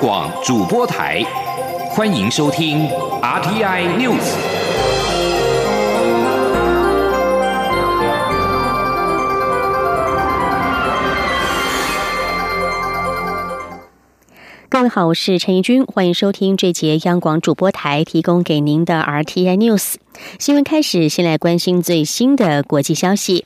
广主播台，欢迎收听 RTI News。各位好，我是陈怡君，欢迎收听这节央广主播台提供给您的 RTI News 新闻。开始，先来关心最新的国际消息。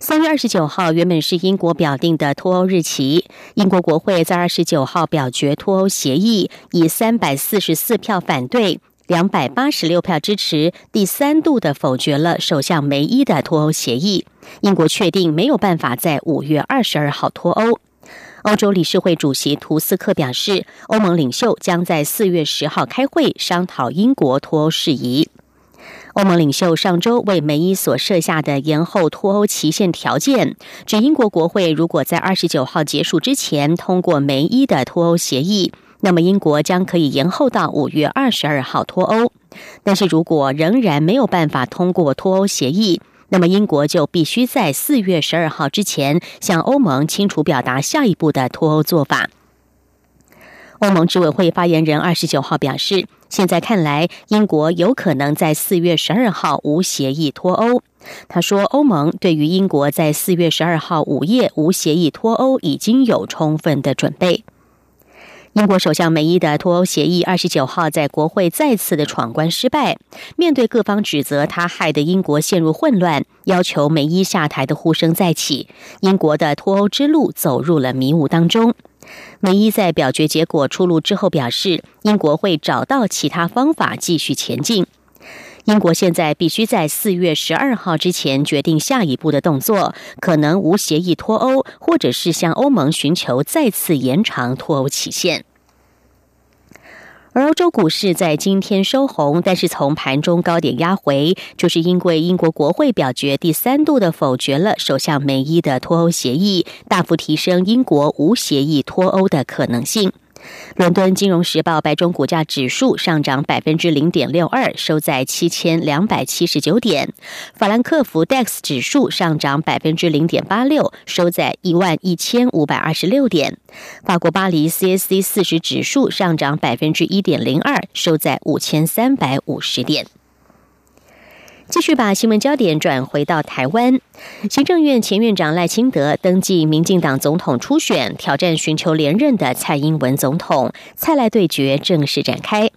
三月二十九号原本是英国表定的脱欧日期，英国国会在二十九号表决脱欧协议，以三百四十四票反对、两百八十六票支持，第三度的否决了首相梅伊的脱欧协议。英国确定没有办法在五月二十二号脱欧。欧洲理事会主席图斯克表示，欧盟领袖将在四月十号开会商讨英国脱欧事宜。欧盟领袖上周为梅伊所设下的延后脱欧期限条件，指英国国会如果在二十九号结束之前通过梅伊的脱欧协议，那么英国将可以延后到五月二十二号脱欧。但是如果仍然没有办法通过脱欧协议，那么英国就必须在四月十二号之前向欧盟清楚表达下一步的脱欧做法。欧盟执委会发言人二十九号表示。现在看来，英国有可能在四月十二号无协议脱欧。他说，欧盟对于英国在四月十二号午夜无协议脱欧已经有充分的准备。英国首相梅伊的脱欧协议二十九号在国会再次的闯关失败。面对各方指责他害得英国陷入混乱，要求梅伊下台的呼声再起，英国的脱欧之路走入了迷雾当中。梅伊在表决结果出炉之后表示，英国会找到其他方法继续前进。英国现在必须在四月十二号之前决定下一步的动作，可能无协议脱欧，或者是向欧盟寻求再次延长脱欧期限。而欧洲股市在今天收红，但是从盘中高点压回，就是因为英国国会表决第三度的否决了首相梅伊的脱欧协议，大幅提升英国无协议脱欧的可能性。伦敦金融时报白种股价指数上涨百分之零点六二，收在七千两百七十九点。法兰克福 DAX 指数上涨百分之零点八六，收在一万一千五百二十六点。法国巴黎 CAC 四十指数上涨百分之一点零二，收在五千三百五十点。继续把新闻焦点转回到台湾，行政院前院长赖清德登记民进党总统初选，挑战寻求连任的蔡英文总统，蔡赖对决正式展开。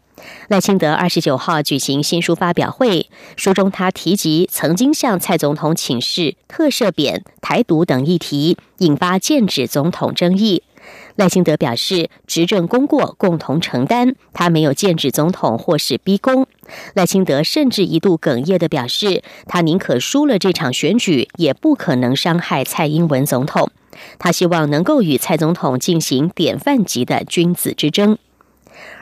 赖清德二十九号举行新书发表会，书中他提及曾经向蔡总统请示特赦贬、台独等议题，引发剑指总统争议。赖清德表示，执政功过共同承担，他没有剑指总统或是逼宫。赖清德甚至一度哽咽地表示，他宁可输了这场选举，也不可能伤害蔡英文总统。他希望能够与蔡总统进行典范级的君子之争。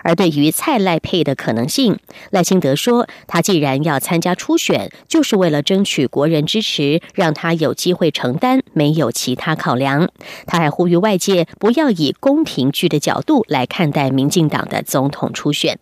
而对于蔡赖配的可能性，赖清德说，他既然要参加初选，就是为了争取国人支持，让他有机会承担，没有其他考量。他还呼吁外界不要以宫廷剧的角度来看待民进党的总统初选。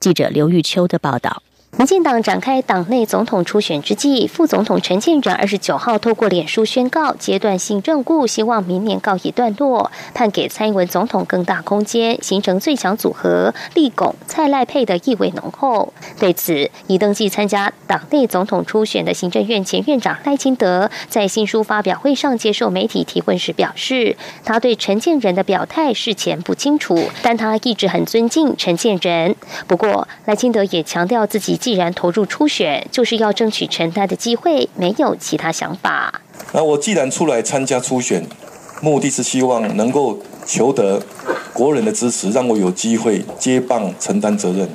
记者刘玉秋的报道。民进党展开党内总统初选之际，副总统陈建仁二十九号透过脸书宣告阶段性任务，希望明年告一段落，判给蔡英文总统更大空间，形成最强组合，立拱蔡赖配的意味浓厚。对此，已登记参加党内总统初选的行政院前院长赖清德在新书发表会上接受媒体提问时表示，他对陈建仁的表态事前不清楚，但他一直很尊敬陈建仁。不过，赖清德也强调自己。既然投入初选，就是要争取承担的机会，没有其他想法。那我既然出来参加初选，目的是希望能够求得国人的支持，让我有机会接棒承担责任。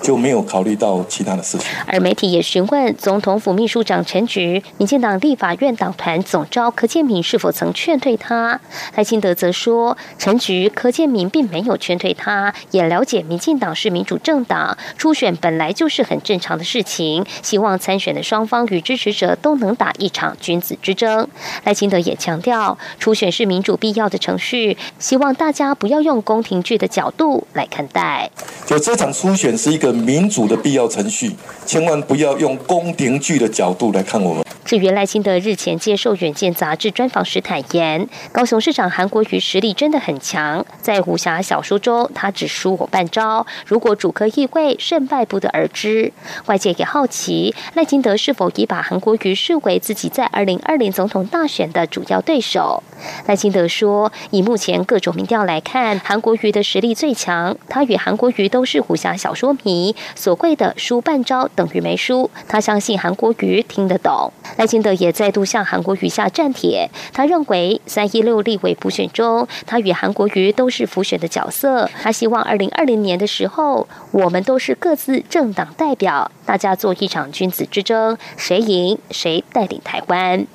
就没有考虑到其他的事情。而媒体也询问总统府秘书长陈菊、民进党立法院党团总召柯建明是否曾劝退他。赖清德则说，陈菊、柯建明并没有劝退他，也了解民进党是民主政党，初选本来就是很正常的事情。希望参选的双方与支持者都能打一场君子之争。赖清德也强调，初选是民主必要的程序，希望大家不要用宫廷剧的角度来看待。就这场初选是一个。民主的必要程序，千万不要用宫廷剧的角度来看我们。至于赖清德日前接受《远见》杂志专访时坦言，高雄市长韩国瑜实力真的很强，在武侠小说中他只输我半招，如果主客议会，胜败不得而知。外界也好奇赖清德是否已把韩国瑜视为自己在二零二零总统大选的主要对手。赖清德说，以目前各种民调来看，韩国瑜的实力最强，他与韩国瑜都是武侠小说迷，所谓的输半招等于没输，他相信韩国瑜听得懂。赖清德也再度向韩国瑜下战帖，他认为三一六立委补选中，他与韩国瑜都是辅选的角色。他希望二零二零年的时候，我们都是各自政党代表，大家做一场君子之争，谁赢谁带领台湾。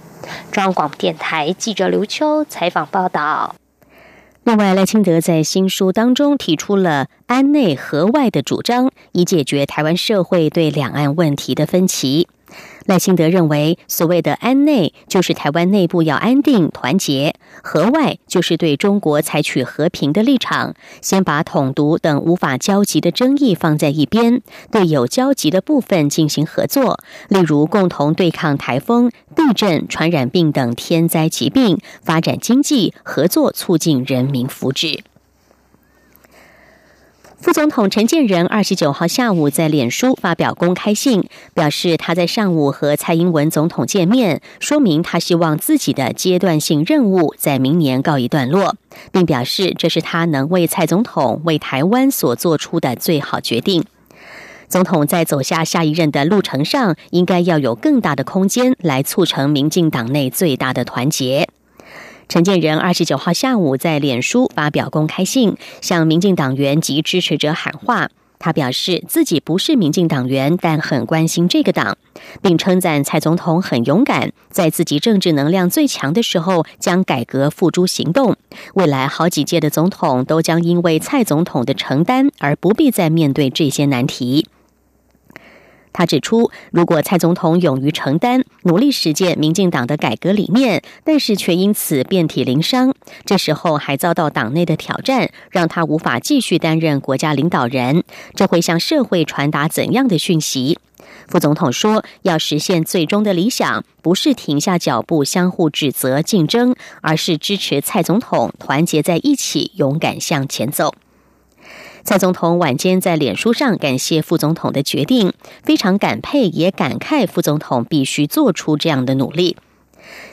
中央广播电台记者刘秋采访报道。另外，赖清德在新书当中提出了“安内和外”的主张，以解决台湾社会对两岸问题的分歧。赖清德认为，所谓的安内就是台湾内部要安定团结，和外就是对中国采取和平的立场，先把统独等无法交集的争议放在一边，对有交集的部分进行合作，例如共同对抗台风、地震、传染病等天灾疾病，发展经济，合作促进人民福祉。副总统陈建仁二十九号下午在脸书发表公开信，表示他在上午和蔡英文总统见面，说明他希望自己的阶段性任务在明年告一段落，并表示这是他能为蔡总统、为台湾所做出的最好决定。总统在走下下一任的路程上，应该要有更大的空间来促成民进党内最大的团结。陈建仁二十九号下午在脸书发表公开信，向民进党员及支持者喊话。他表示自己不是民进党员，但很关心这个党，并称赞蔡总统很勇敢，在自己政治能量最强的时候将改革付诸行动。未来好几届的总统都将因为蔡总统的承担而不必再面对这些难题。他指出，如果蔡总统勇于承担、努力实践民进党的改革理念，但是却因此遍体鳞伤，这时候还遭到党内的挑战，让他无法继续担任国家领导人，这会向社会传达怎样的讯息？副总统说，要实现最终的理想，不是停下脚步相互指责竞争，而是支持蔡总统团结在一起，勇敢向前走。蔡总统晚间在脸书上感谢副总统的决定，非常感佩，也感慨副总统必须做出这样的努力。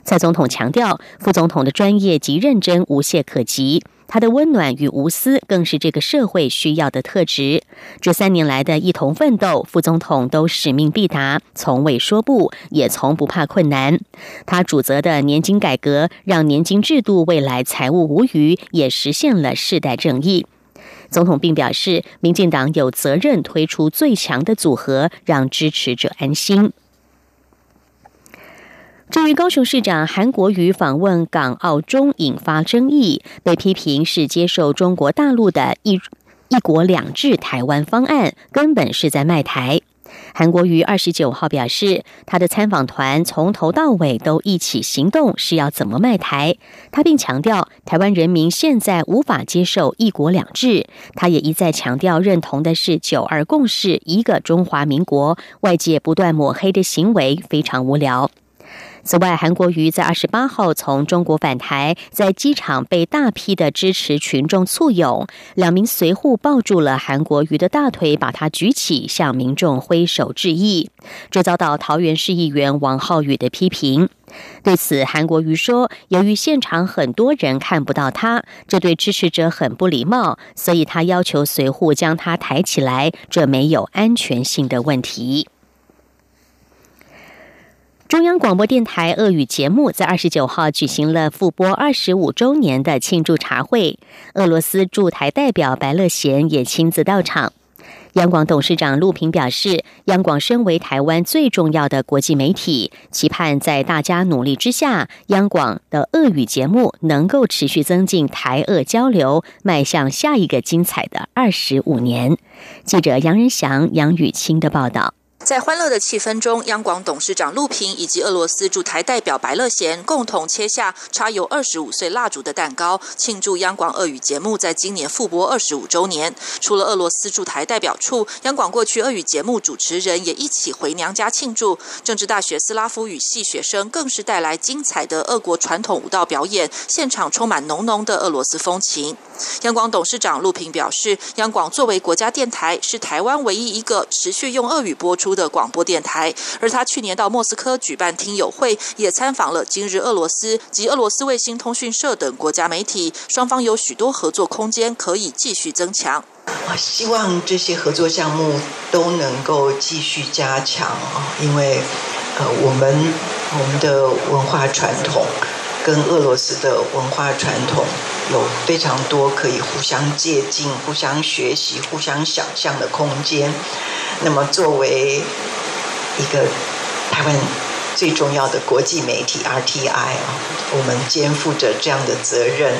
蔡总统强调，副总统的专业及认真无懈可击，他的温暖与无私更是这个社会需要的特质。这三年来的一同奋斗，副总统都使命必达，从未说不，也从不怕困难。他主责的年金改革，让年金制度未来财务无虞，也实现了世代正义。总统并表示，民进党有责任推出最强的组合，让支持者安心。至于高雄市长韩国瑜访问港澳中引发争议，被批评是接受中国大陆的一一国两制台湾方案，根本是在卖台。韩国瑜二十九号表示，他的参访团从头到尾都一起行动，是要怎么卖台？他并强调，台湾人民现在无法接受一国两制。他也一再强调，认同的是九二共识，一个中华民国。外界不断抹黑的行为非常无聊。此外，韩国瑜在二十八号从中国返台，在机场被大批的支持群众簇拥，两名随护抱住了韩国瑜的大腿，把他举起，向民众挥手致意。这遭到桃园市议员王浩宇的批评。对此，韩国瑜说：“由于现场很多人看不到他，这对支持者很不礼貌，所以他要求随护将他抬起来，这没有安全性的问题。”中央广播电台俄语节目在二十九号举行了复播二十五周年的庆祝茶会，俄罗斯驻台代表白乐贤也亲自到场。央广董事长陆平表示，央广身为台湾最重要的国际媒体，期盼在大家努力之下，央广的俄语节目能够持续增进台俄交流，迈向下一个精彩的二十五年。记者杨仁祥、杨雨清的报道。在欢乐的气氛中，央广董事长陆平以及俄罗斯驻台代表白乐贤共同切下插有二十五岁蜡烛的蛋糕，庆祝央广俄语节目在今年复播二十五周年。除了俄罗斯驻台代表处，央广过去俄语节目主持人也一起回娘家庆祝。政治大学斯拉夫语系学生更是带来精彩的俄国传统舞蹈表演，现场充满浓浓的俄罗斯风情。央广董事长陆平表示，央广作为国家电台，是台湾唯一一个持续用俄语播出。的广播电台，而他去年到莫斯科举办听友会，也参访了今日俄罗斯及俄罗斯卫星通讯社等国家媒体，双方有许多合作空间可以继续增强。我，希望这些合作项目都能够继续加强啊，因为呃，我们我们的文化传统跟俄罗斯的文化传统有非常多可以互相借鉴、互相学习、互相想象的空间。那么，作为一个台湾最重要的国际媒体 RTI 啊，我们肩负着这样的责任。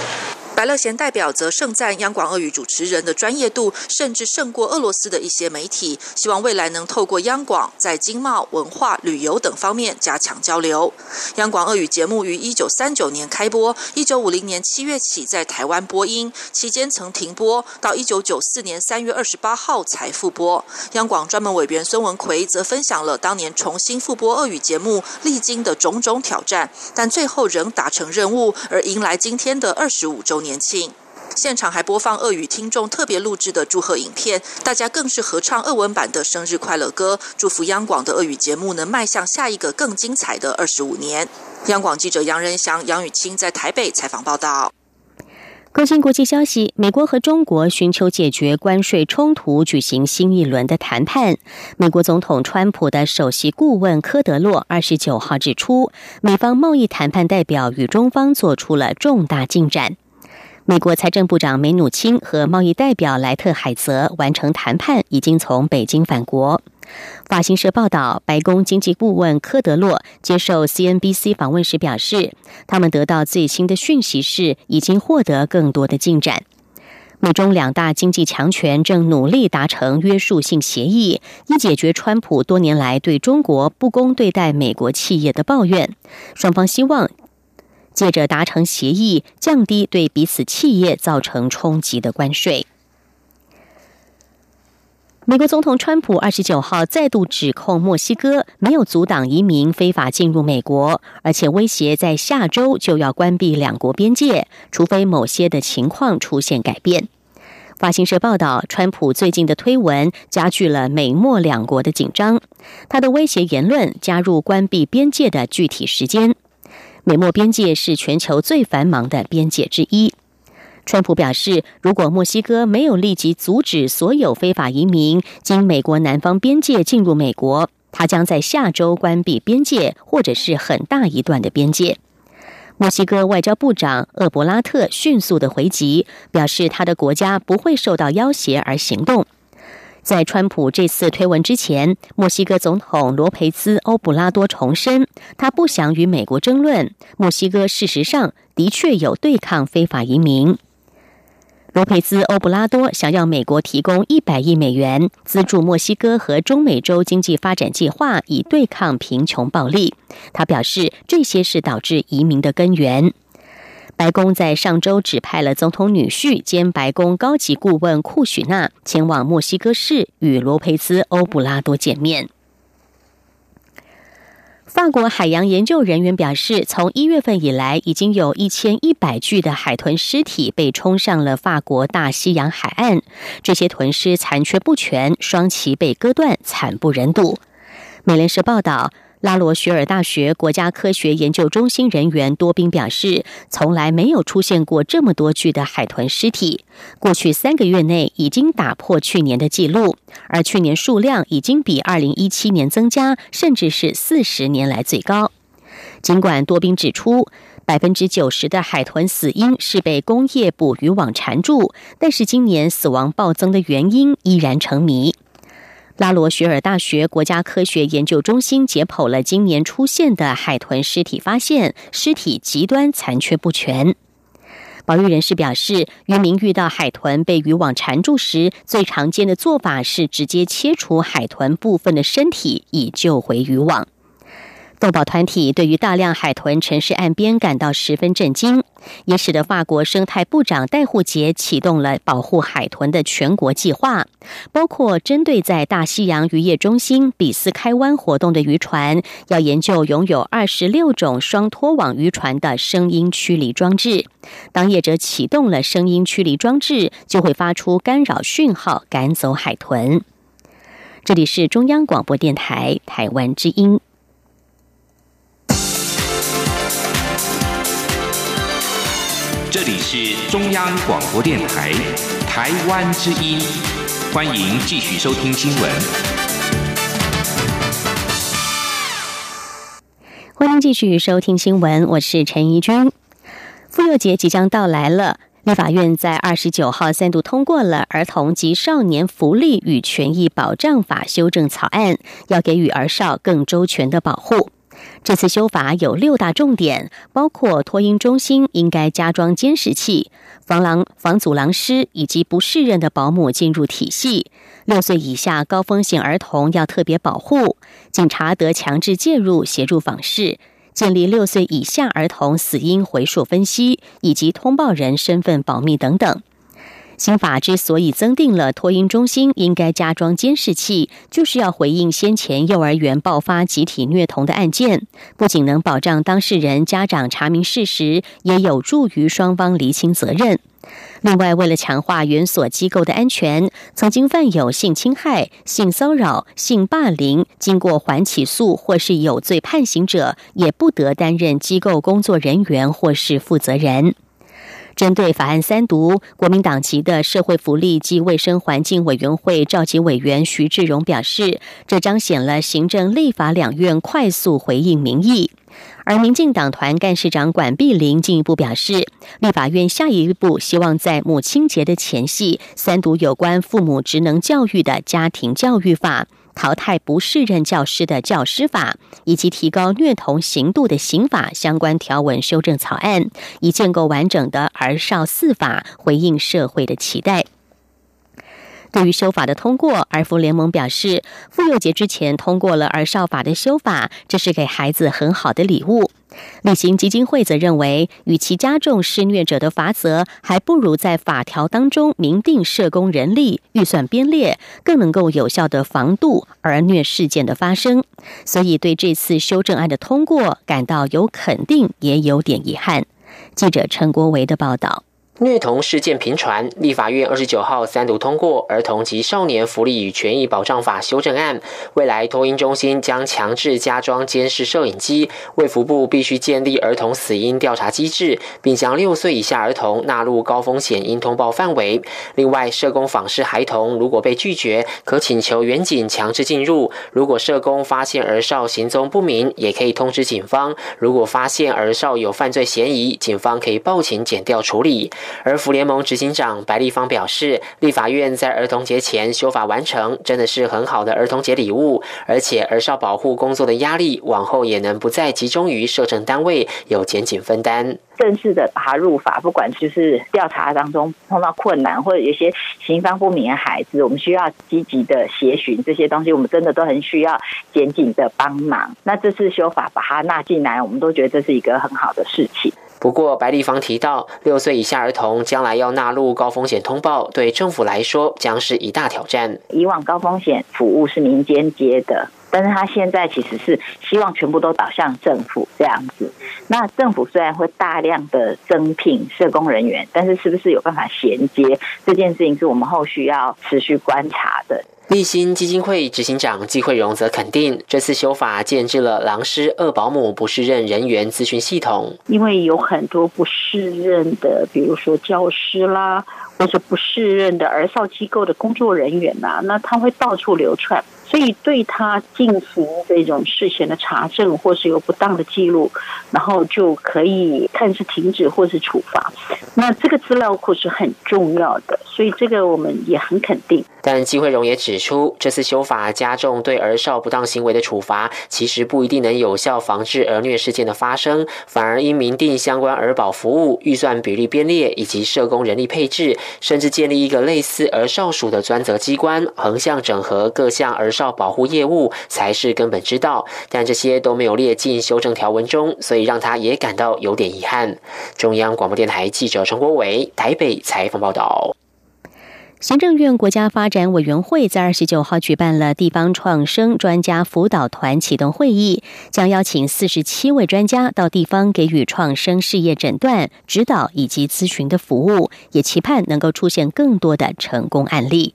白乐贤代表则盛赞央广俄语主持人的专业度，甚至胜过俄罗斯的一些媒体。希望未来能透过央广在经贸、文化、旅游等方面加强交流。央广俄语节目于一九三九年开播，一九五零年七月起在台湾播音，期间曾停播，到一九九四年三月二十八号才复播。央广专门委员孙文奎则分享了当年重新复播俄语节目历经的种种挑战，但最后仍达成任务，而迎来今天的二十五周年。年庆，现场还播放俄语听众特别录制的祝贺影片，大家更是合唱俄文版的生日快乐歌，祝福央广的俄语节目能迈向下一个更精彩的二十五年。央广记者杨仁祥、杨雨清在台北采访报道。更新国际消息，美国和中国寻求解决关税冲突，举行新一轮的谈判。美国总统川普的首席顾问科德洛二十九号指出，美方贸易谈判代表与中方做出了重大进展。美国财政部长梅努钦和贸易代表莱特海泽完成谈判，已经从北京返国。法新社报道，白宫经济顾问科德洛接受 CNBC 访问时表示，他们得到最新的讯息是，已经获得更多的进展。美中两大经济强权正努力达成约束性协议，以解决川普多年来对中国不公对待美国企业的抱怨。双方希望。借着达成协议，降低对彼此企业造成冲击的关税。美国总统川普二十九号再度指控墨西哥没有阻挡移民非法进入美国，而且威胁在下周就要关闭两国边界，除非某些的情况出现改变。法新社报道，川普最近的推文加剧了美墨两国的紧张，他的威胁言论加入关闭边界的具体时间。美墨边界是全球最繁忙的边界之一。川普表示，如果墨西哥没有立即阻止所有非法移民经美国南方边界进入美国，他将在下周关闭边界，或者是很大一段的边界。墨西哥外交部长厄伯拉特迅速的回击，表示他的国家不会受到要挟而行动。在川普这次推文之前，墨西哥总统罗培兹·欧布拉多重申，他不想与美国争论。墨西哥事实上的确有对抗非法移民。罗培兹·欧布拉多想要美国提供一百亿美元资助墨西哥和中美洲经济发展计划，以对抗贫穷暴力。他表示，这些是导致移民的根源。白宫在上周指派了总统女婿兼白宫高级顾问库许纳前往墨西哥市与罗佩兹·欧布拉多见面。法国海洋研究人员表示，从一月份以来，已经有一千一百具的海豚尸体被冲上了法国大西洋海岸。这些豚尸残缺不全，双鳍被割断，惨不忍睹。美联社报道。拉罗雪尔大学国家科学研究中心人员多宾表示，从来没有出现过这么多具的海豚尸体。过去三个月内已经打破去年的记录，而去年数量已经比二零一七年增加，甚至是四十年来最高。尽管多宾指出，百分之九十的海豚死因是被工业捕鱼网缠住，但是今年死亡暴增的原因依然成谜。拉罗雪尔大学国家科学研究中心解剖了今年出现的海豚尸体，发现尸体极端残缺不全。保育人士表示，渔民遇到海豚被渔网缠住时，最常见的做法是直接切除海豚部分的身体，以救回渔网。动保团体对于大量海豚沉尸岸边感到十分震惊，也使得法国生态部长戴护杰启动了保护海豚的全国计划，包括针对在大西洋渔业中心比斯开湾活动的渔船，要研究拥有二十六种双拖网渔船的声音驱离装置。当业者启动了声音驱离装置，就会发出干扰讯号，赶走海豚。这里是中央广播电台台湾之音。里是中央广播电台台湾之音，欢迎继续收听新闻。欢迎继续收听新闻，我是陈怡君。妇幼节即将到来了，立法院在二十九号三度通过了《儿童及少年福利与权益保障法》修正草案，要给予儿少更周全的保护。这次修法有六大重点，包括托婴中心应该加装监视器，防狼防阻狼师以及不适任的保姆进入体系。六岁以下高风险儿童要特别保护，警察得强制介入协助访视，建立六岁以下儿童死因回溯分析以及通报人身份保密等等。新法之所以增订了托婴中心应该加装监视器，就是要回应先前幼儿园爆发集体虐童的案件，不仅能保障当事人家长查明事实，也有助于双方厘清责任。另外，为了强化园所机构的安全，曾经犯有性侵害、性骚扰、性霸凌，经过缓起诉或是有罪判刑者，也不得担任机构工作人员或是负责人。针对法案三读，国民党籍的社会福利及卫生环境委员会召集委员徐志荣表示，这彰显了行政立法两院快速回应民意。而民进党团干事长管碧玲进一步表示，立法院下一步希望在母亲节的前夕三读有关父母职能教育的家庭教育法。淘汰不适任教师的教师法，以及提高虐童刑度的刑法相关条文修正草案，以建构完整的儿少四法，回应社会的期待。对于修法的通过，儿福联盟表示，妇幼节之前通过了儿少法的修法，这是给孩子很好的礼物。立行基金会则认为，与其加重施虐者的罚则，还不如在法条当中明定社工人力、预算编列，更能够有效的防堵儿虐事件的发生。所以，对这次修正案的通过感到有肯定，也有点遗憾。记者陈国维的报道。虐童事件频传，立法院二十九号三读通过《儿童及少年福利与权益保障法》修正案。未来托婴中心将强制加装监视摄影机，卫福部必须建立儿童死因调查机制，并将六岁以下儿童纳入高风险应通报范围。另外，社工访视孩童如果被拒绝，可请求远警强制进入。如果社工发现儿少行踪不明，也可以通知警方。如果发现儿少有犯罪嫌疑，警方可以报警检调处理。而福联盟执行长白立芳表示，立法院在儿童节前修法完成，真的是很好的儿童节礼物。而且儿少保护工作的压力，往后也能不再集中于社政单位，有减紧分担。正式的把它入法，不管就是调查当中碰到困难，或者有些行方不明的孩子，我们需要积极的协寻这些东西，我们真的都很需要检警的帮忙。那这次修法把它纳进来，我们都觉得这是一个很好的事情。不过，白立方提到，六岁以下儿童将来要纳入高风险通报，对政府来说将是一大挑战。以往高风险服务是民间接的，但是他现在其实是希望全部都导向政府这样子。那政府虽然会大量的增聘社工人员，但是是不是有办法衔接这件事情，是我们后续要持续观察的。立新基金会执行长季惠荣则肯定，这次修法建制了狼师、二保姆不适任人员咨询系统。因为有很多不适任的，比如说教师啦，或者不适任的儿少机构的工作人员呐，那他会到处流窜。所以对他进行这种事前的查证，或是有不当的记录，然后就可以看是停止或是处罚。那这个资料库是很重要的，所以这个我们也很肯定。但季慧荣也指出，这次修法加重对儿少不当行为的处罚，其实不一定能有效防治儿虐事件的发生，反而应明定相关儿保服务预算比例编列以及社工人力配置，甚至建立一个类似儿少署的专责机关，横向整合各项儿少保护业务，才是根本之道。但这些都没有列进修正条文中，所以让他也感到有点遗憾。中央广播电台记者陈国伟台北采访报道。行政院国家发展委员会在二十九号举办了地方创生专家辅导团启动会议，将邀请四十七位专家到地方给予创生事业诊断、指导以及咨询的服务，也期盼能够出现更多的成功案例。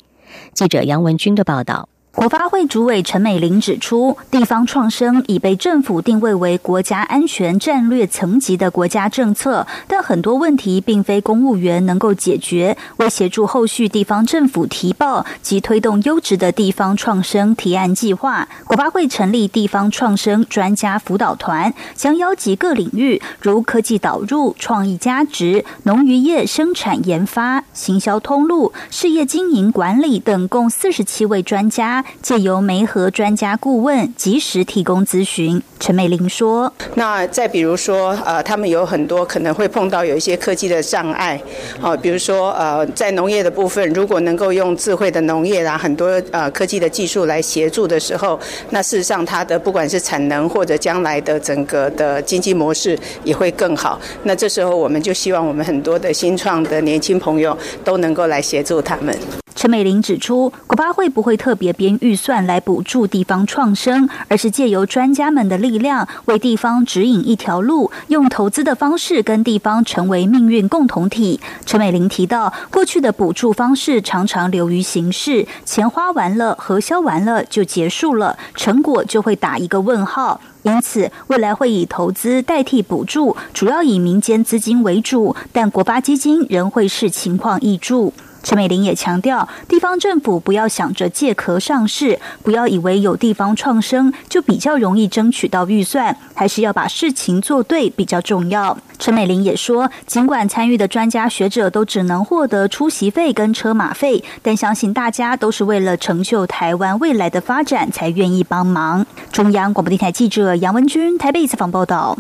记者杨文军的报道。国发会主委陈美玲指出，地方创生已被政府定位为国家安全战略层级的国家政策，但很多问题并非公务员能够解决。为协助后续地方政府提报及推动优质的地方创生提案计划，国发会成立地方创生专家辅导团，将邀集各领域如科技导入、创意加值、农渔业生产研发、行销通路、事业经营管理等共四十七位专家。借由媒合专家顾问及时提供咨询，陈美玲说：“那再比如说，呃，他们有很多可能会碰到有一些科技的障碍，哦，比如说，呃，在农业的部分，如果能够用智慧的农业啊，很多呃科技的技术来协助的时候，那事实上它的不管是产能或者将来的整个的经济模式也会更好。那这时候我们就希望我们很多的新创的年轻朋友都能够来协助他们。”陈美玲指出，国巴会不会特别编预算来补助地方创生，而是借由专家们的力量，为地方指引一条路，用投资的方式跟地方成为命运共同体。陈美玲提到，过去的补助方式常常流于形式，钱花完了、核销完了就结束了，成果就会打一个问号。因此，未来会以投资代替补助，主要以民间资金为主，但国发基金仍会视情况挹注。陈美玲也强调，地方政府不要想着借壳上市，不要以为有地方创生就比较容易争取到预算，还是要把事情做对比较重要。陈美玲也说，尽管参与的专家学者都只能获得出席费跟车马费，但相信大家都是为了成就台湾未来的发展才愿意帮忙。中央广播电台记者杨文君台北采访报道。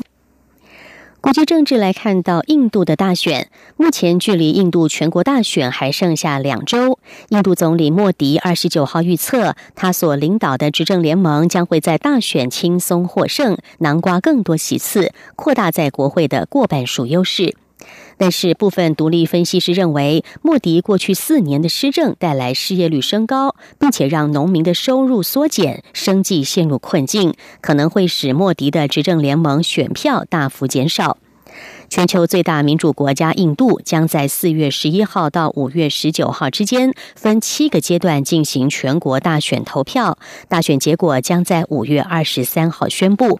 国际政治来看到印度的大选，目前距离印度全国大选还剩下两周。印度总理莫迪二十九号预测，他所领导的执政联盟将会在大选轻松获胜，囊括更多席次，扩大在国会的过半数优势。但是，部分独立分析师认为，莫迪过去四年的施政带来失业率升高，并且让农民的收入缩减，生计陷入困境，可能会使莫迪的执政联盟选票大幅减少。全球最大民主国家印度将在四月十一号到五月十九号之间分七个阶段进行全国大选投票，大选结果将在五月二十三号宣布。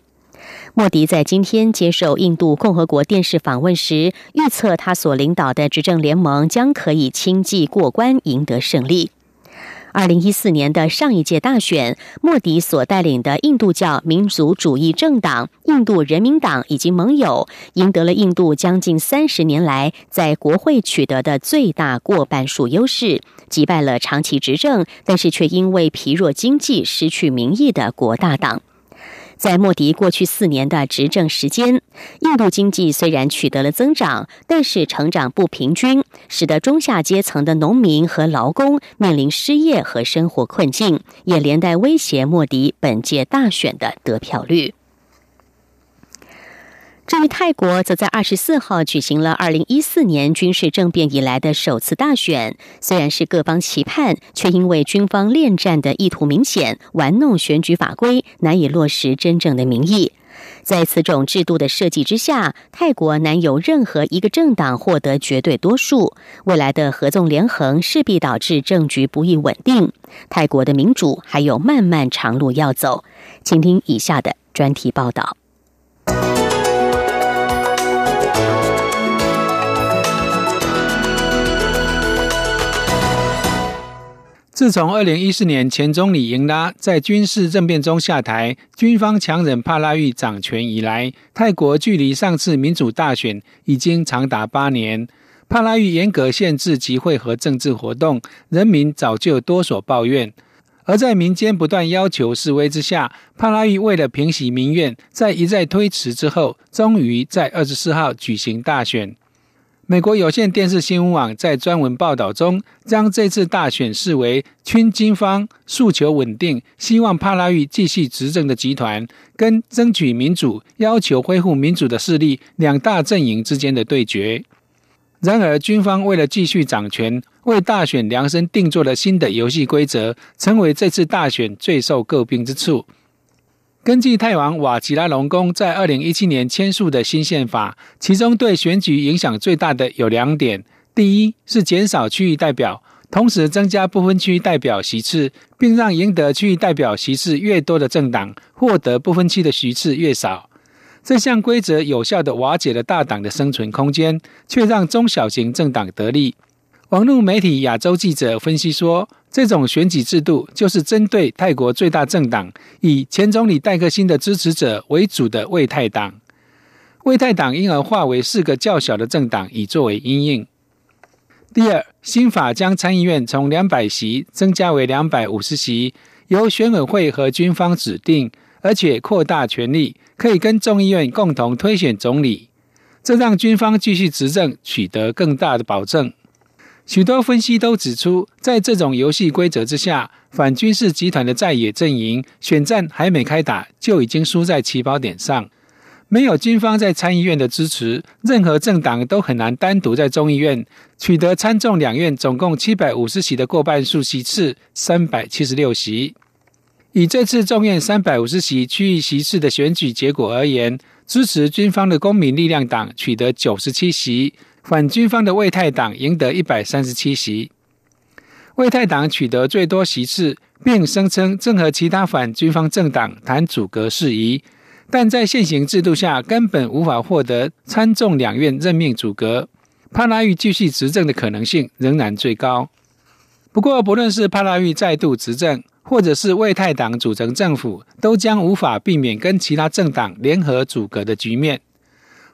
莫迪在今天接受印度共和国电视访问时，预测他所领导的执政联盟将可以轻骑过关，赢得胜利。二零一四年的上一届大选，莫迪所带领的印度教民族主义政党印度人民党以及盟友赢得了印度将近三十年来在国会取得的最大过半数优势，击败了长期执政但是却因为疲弱经济失去民意的国大党。在莫迪过去四年的执政时间，印度经济虽然取得了增长，但是成长不平均，使得中下阶层的农民和劳工面临失业和生活困境，也连带威胁莫迪本届大选的得票率。泰国，则在二十四号举行了二零一四年军事政变以来的首次大选。虽然是各方期盼，却因为军方恋战的意图明显，玩弄选举法规，难以落实真正的民意。在此种制度的设计之下，泰国难有任何一个政党获得绝对多数。未来的合纵连横势必导致政局不易稳定。泰国的民主还有漫漫长路要走。请听以下的专题报道。自从二零一四年前总理英拉在军事政变中下台，军方强忍帕拉育掌权以来，泰国距离上次民主大选已经长达八年。帕拉育严格限制集会和政治活动，人民早就多所抱怨。而在民间不断要求示威之下，帕拉育为了平息民怨，在一再推迟之后，终于在二十四号举行大选。美国有线电视新闻网在专文报道中，将这次大选视为军军方诉求稳定、希望帕拉育继续执政的集团，跟争取民主、要求恢复民主的势力两大阵营之间的对决。然而，军方为了继续掌权，为大选量身定做了新的游戏规则，成为这次大选最受诟病之处。根据泰王瓦吉拉隆功在二零一七年签署的新宪法，其中对选举影响最大的有两点：第一是减少区域代表，同时增加不分区代表席次，并让赢得区域代表席次越多的政党获得不分区的席次越少。这项规则有效地瓦解了大党的生存空间，却让中小型政党得利。网络媒体亚洲记者分析说。这种选举制度就是针对泰国最大政党以前总理戴克辛的支持者为主的卫泰党，卫泰党因而化为四个较小的政党，以作为阴影。第二，新法将参议院从两百席增加为两百五十席，由选委会和军方指定，而且扩大权力，可以跟众议院共同推选总理，这让军方继续执政取得更大的保证。许多分析都指出，在这种游戏规则之下，反军事集团的在野阵营选战还没开打，就已经输在起跑点上。没有军方在参议院的支持，任何政党都很难单独在众议院取得参众两院总共七百五十席的过半数席次，三百七十六席。以这次众院三百五十席区域席次的选举结果而言，支持军方的公民力量党取得九十七席。反军方的卫泰党赢得一百三十七席，卫泰党取得最多席次，并声称正和其他反军方政党谈阻隔事宜，但在现行制度下根本无法获得参众两院任命阻隔。帕拉育继续执政的可能性仍然最高。不过，不论是帕拉育再度执政，或者是卫泰党组成政府，都将无法避免跟其他政党联合阻隔的局面。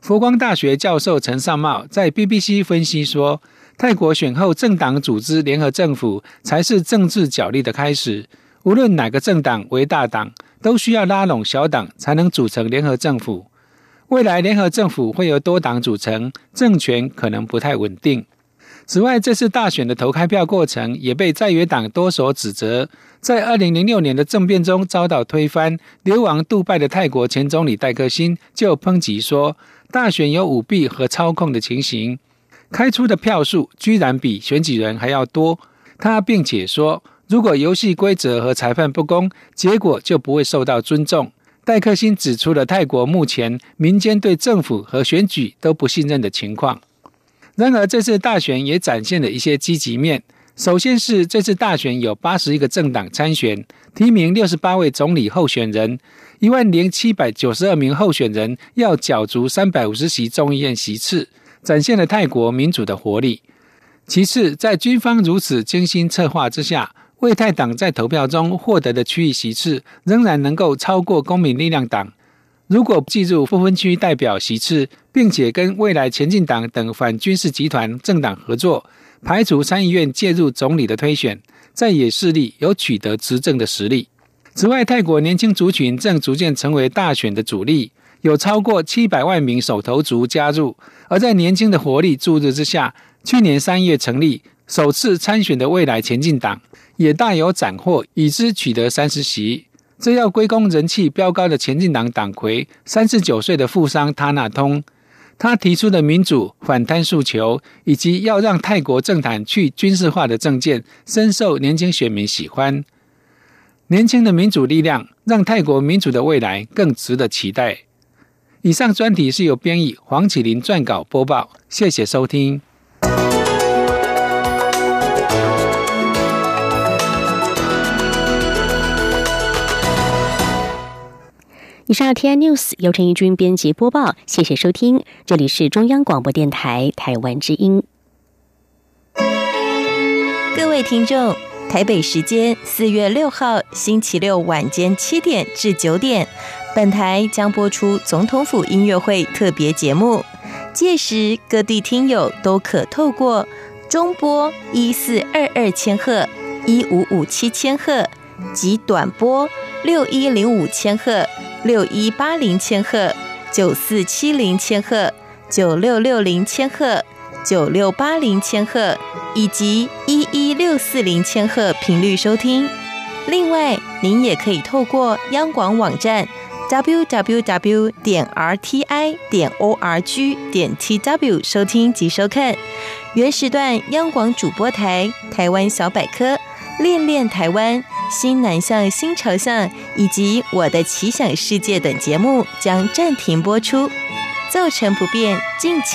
佛光大学教授陈尚茂在 BBC 分析说：“泰国选后政党组织联合政府才是政治角力的开始。无论哪个政党为大党，都需要拉拢小党才能组成联合政府。未来联合政府会由多党组成，政权可能不太稳定。此外，这次大选的投开票过程也被在野党多所指责。在二零零六年的政变中遭到推翻、流亡杜拜的泰国前总理戴克辛就抨击说。”大选有舞弊和操控的情形，开出的票数居然比选举人还要多。他并且说，如果游戏规则和裁判不公，结果就不会受到尊重。戴克辛指出了泰国目前民间对政府和选举都不信任的情况。然而，这次大选也展现了一些积极面。首先是这次大选有八十一个政党参选，提名六十八位总理候选人。一万零七百九十二名候选人要角逐三百五十席众议院席次，展现了泰国民主的活力。其次，在军方如此精心策划之下，为泰党在投票中获得的区域席次仍然能够超过公民力量党。如果计入不分区代表席次，并且跟未来前进党等反军事集团政党合作，排除参议院介入总理的推选，在野势力有取得执政的实力。此外，泰国年轻族群正逐渐成为大选的主力，有超过七百万名手头族加入。而在年轻的活力注入之下，去年三月成立、首次参选的未来前进党也大有斩获，已知取得三十席。这要归功人气飙高的前进党党魁三十九岁的富商他纳通，他提出的民主反贪诉求，以及要让泰国政坛去军事化的政见，深受年轻选民喜欢。年轻的民主力量让泰国民主的未来更值得期待。以上专题是由编译黄启林撰稿播报，谢谢收听。以上 T I News 由陈义军编辑播报，谢谢收听，这里是中央广播电台台湾之音。各位听众。台北时间四月六号星期六晚间七点至九点，本台将播出总统府音乐会特别节目。届时各地听友都可透过中波一四二二千赫、一五五七千赫及短波六一零五千赫、六一八零千赫、九四七零千赫、九六六零千赫。九六八零千赫以及一一六四零千赫频率收听。另外，您也可以透过央广网站 www 点 rti 点 org 点 tw 收听及收看原时段央广主播台、台湾小百科、恋恋台湾、新南向新朝向以及我的奇想世界等节目将暂停播出，造成不便，敬请。